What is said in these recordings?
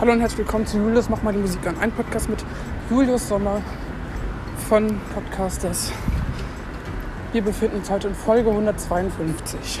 Hallo und herzlich willkommen zu Julius Mach mal die Musik an. Ein Podcast mit Julius Sommer von Podcasters. Wir befinden uns heute in Folge 152.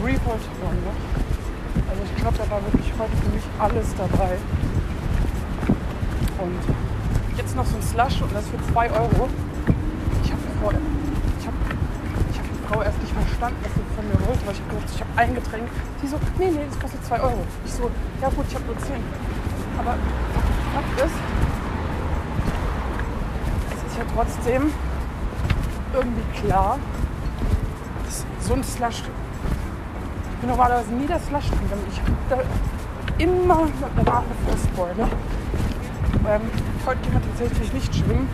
Freeport Run noch. Also ich glaube, da war wirklich heute für mich alles dabei. Und jetzt noch so ein Slush und das für 2 Euro. Ich habe Frau, ich hab, die Frau erst nicht verstanden, was sie von mir wollte, weil ich habe gesagt, ich habe ein Getränk. Sie so, nee, nee, das kostet 2 Euro. Ich so, ja gut, ich habe nur 10. Aber Fakt ist, es ist ja trotzdem irgendwie klar, dass so ein Slush, normalerweise nie der Slush-Trinker. Ich habe da immer eine Frostbeule. Ähm, heute geht man tatsächlich nicht schwimmen.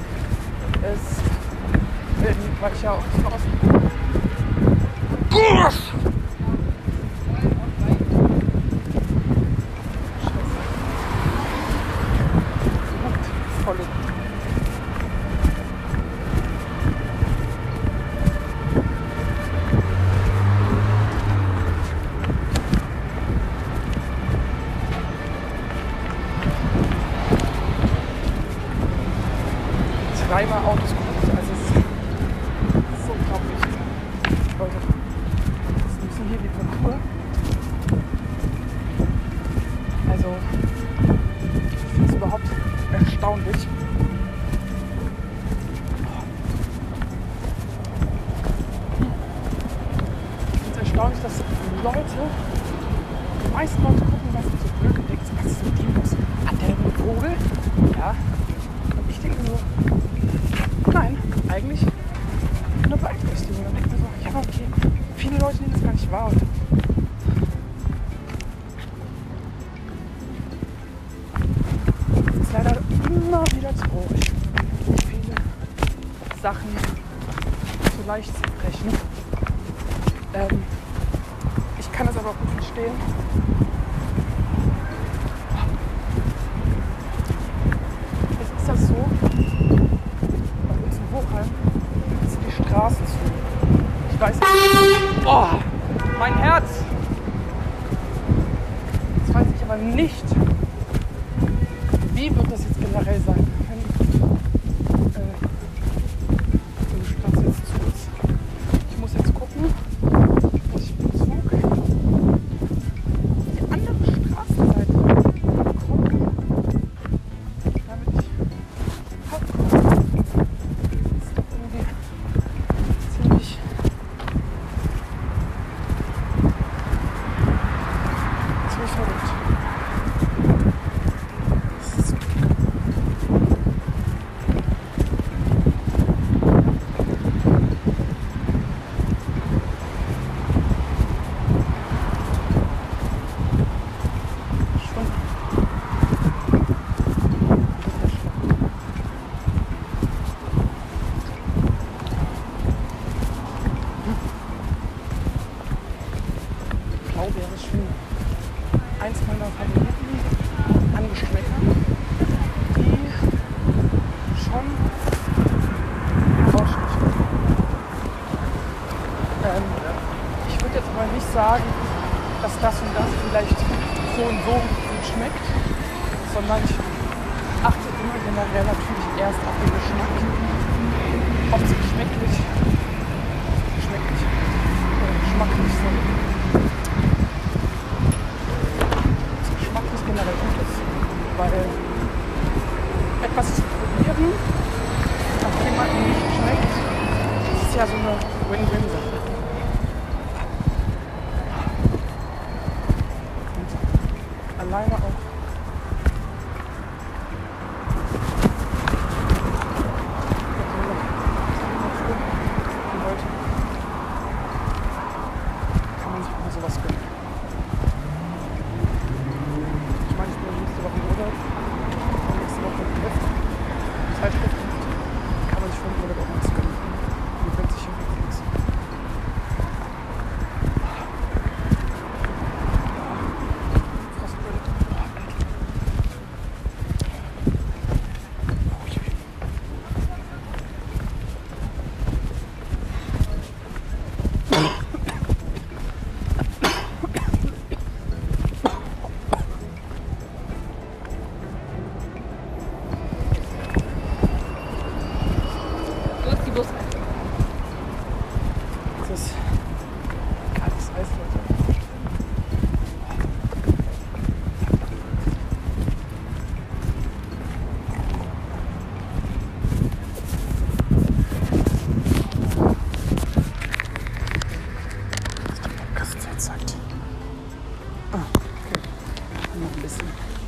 Es, weil ich ja auch draußen. Boah, Also, ich so gedacht, so, ja, okay, viele Leute nehmen das gar nicht wahr. Und es ist leider immer wieder zu wie viele Sachen zu leicht zu brechen. Ähm, ich kann das aber auch gut verstehen. Oh, mein Herz. Das weiß ich aber nicht. was zu probieren, was jemandem nicht schmeckt, das ist ja so eine Win-Win-Sache. Alleine auch 思うんです。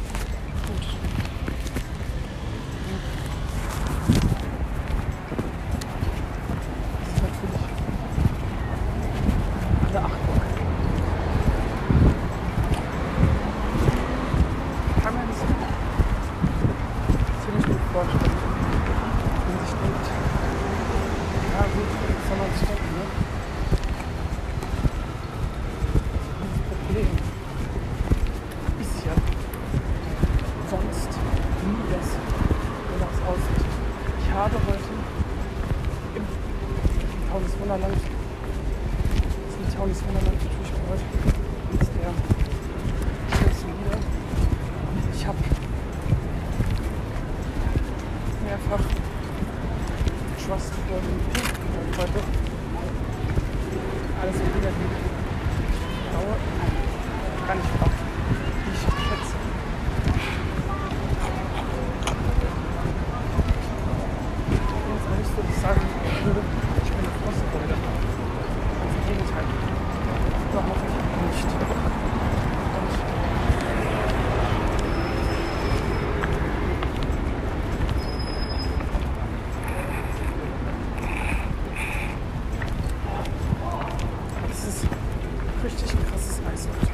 richtig krasses Eishockey.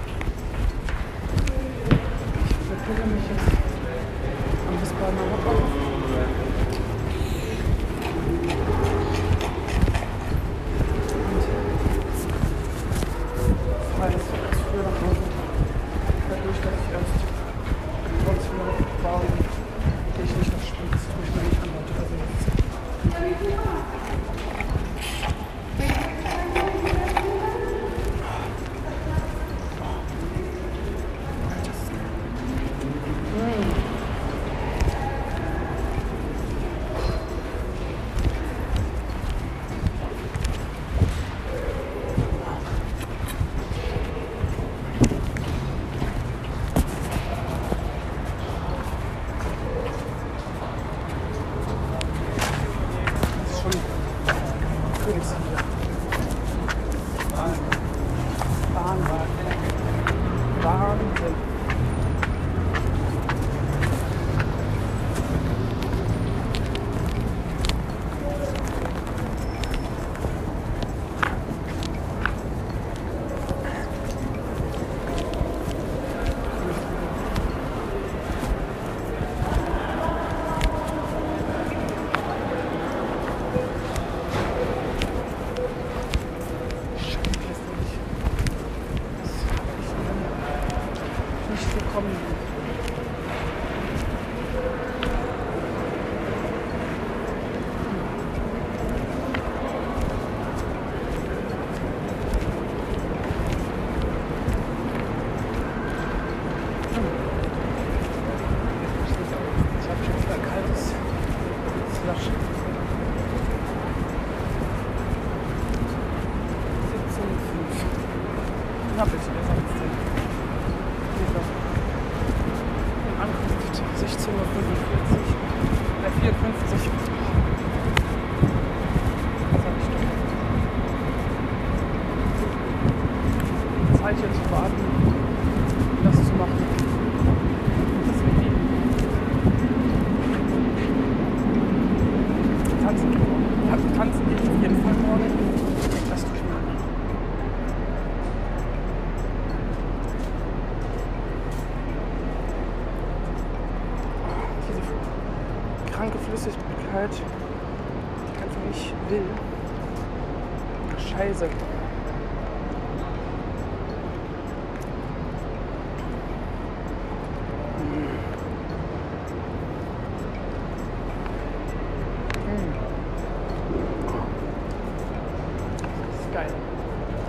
Ich verpille mich jetzt am Wiesbadener Hocker.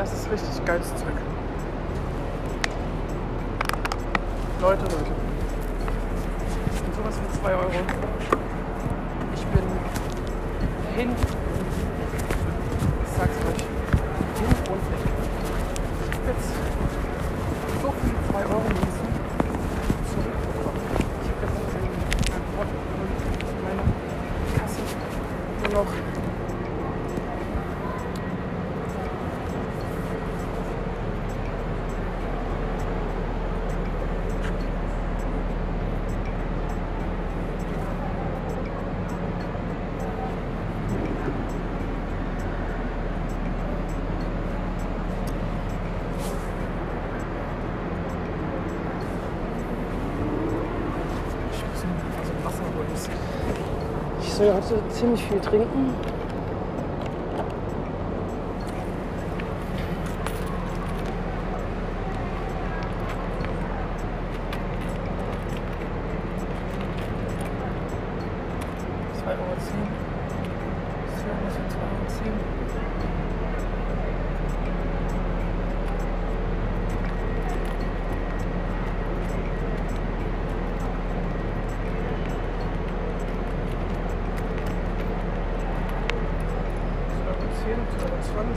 Das ist richtig geiles Zeug. Leute, Leute. Und sowas für 2 Euro. Ich bin hin. Ich sag's euch. Hin und weg. Ich hab jetzt so viel 2 Euro. musste heute ziemlich viel trinken.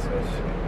this.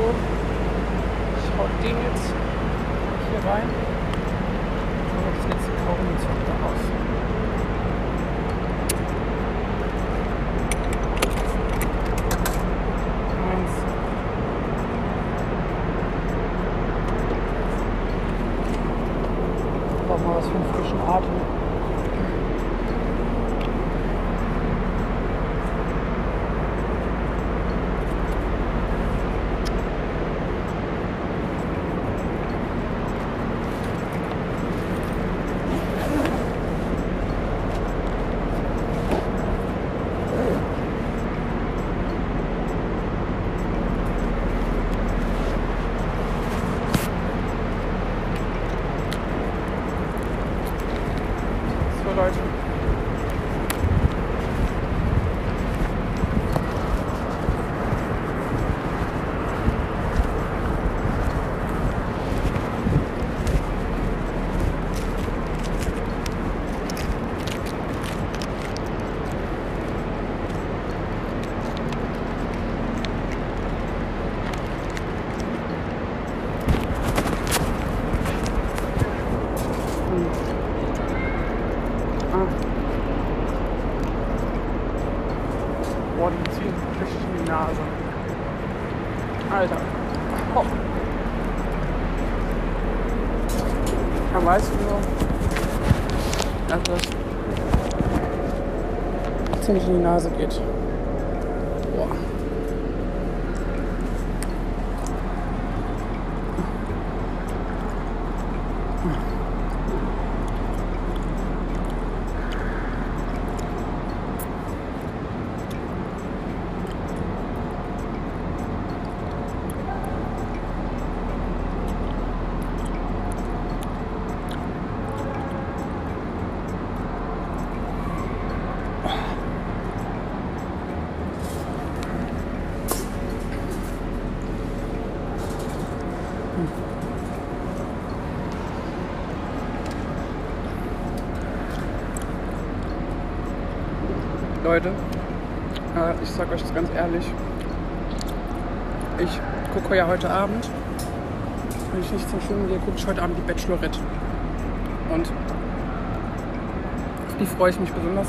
so. Ich hau den jetzt hier rein. Nase. Alter. Oh. Ja, weißt du so, dass das ziemlich in die Nase geht. Boah. Leute, äh, ich sag euch das ganz ehrlich. Ich gucke ja heute Abend, wenn ich nicht zum Schwimmen gehe, gucke ich heute Abend die Bachelorette. Und auf die freue ich mich besonders.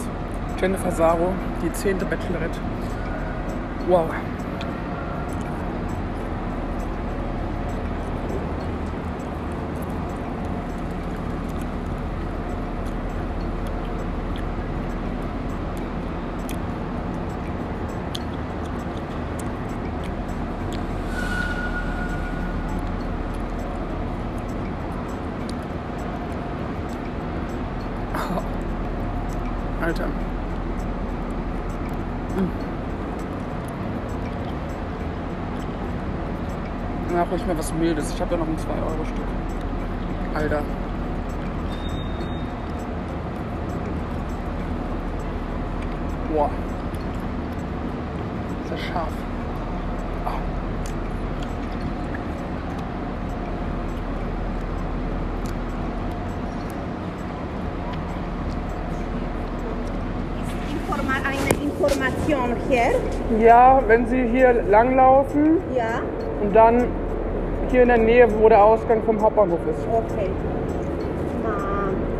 Jennifer Saro, die zehnte Bachelorette. Wow. Alter. Hm. Hol ich mir was Mildes. Ich habe da noch ein 2-Euro-Stück. Alter. Boah. Ist das scharf. Ah. Informa eine Information hier. Ja, wenn Sie hier langlaufen Ja, und dann hier in der Nähe, wo der Ausgang vom Hauptbahnhof ist. okay.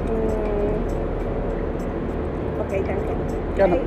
Mm, okay, danke. Gerne.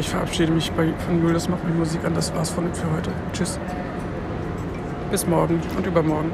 Ich verabschiede mich bei, von Julius, mache meine Musik an. Das war's von für heute. Tschüss. Bis morgen und übermorgen.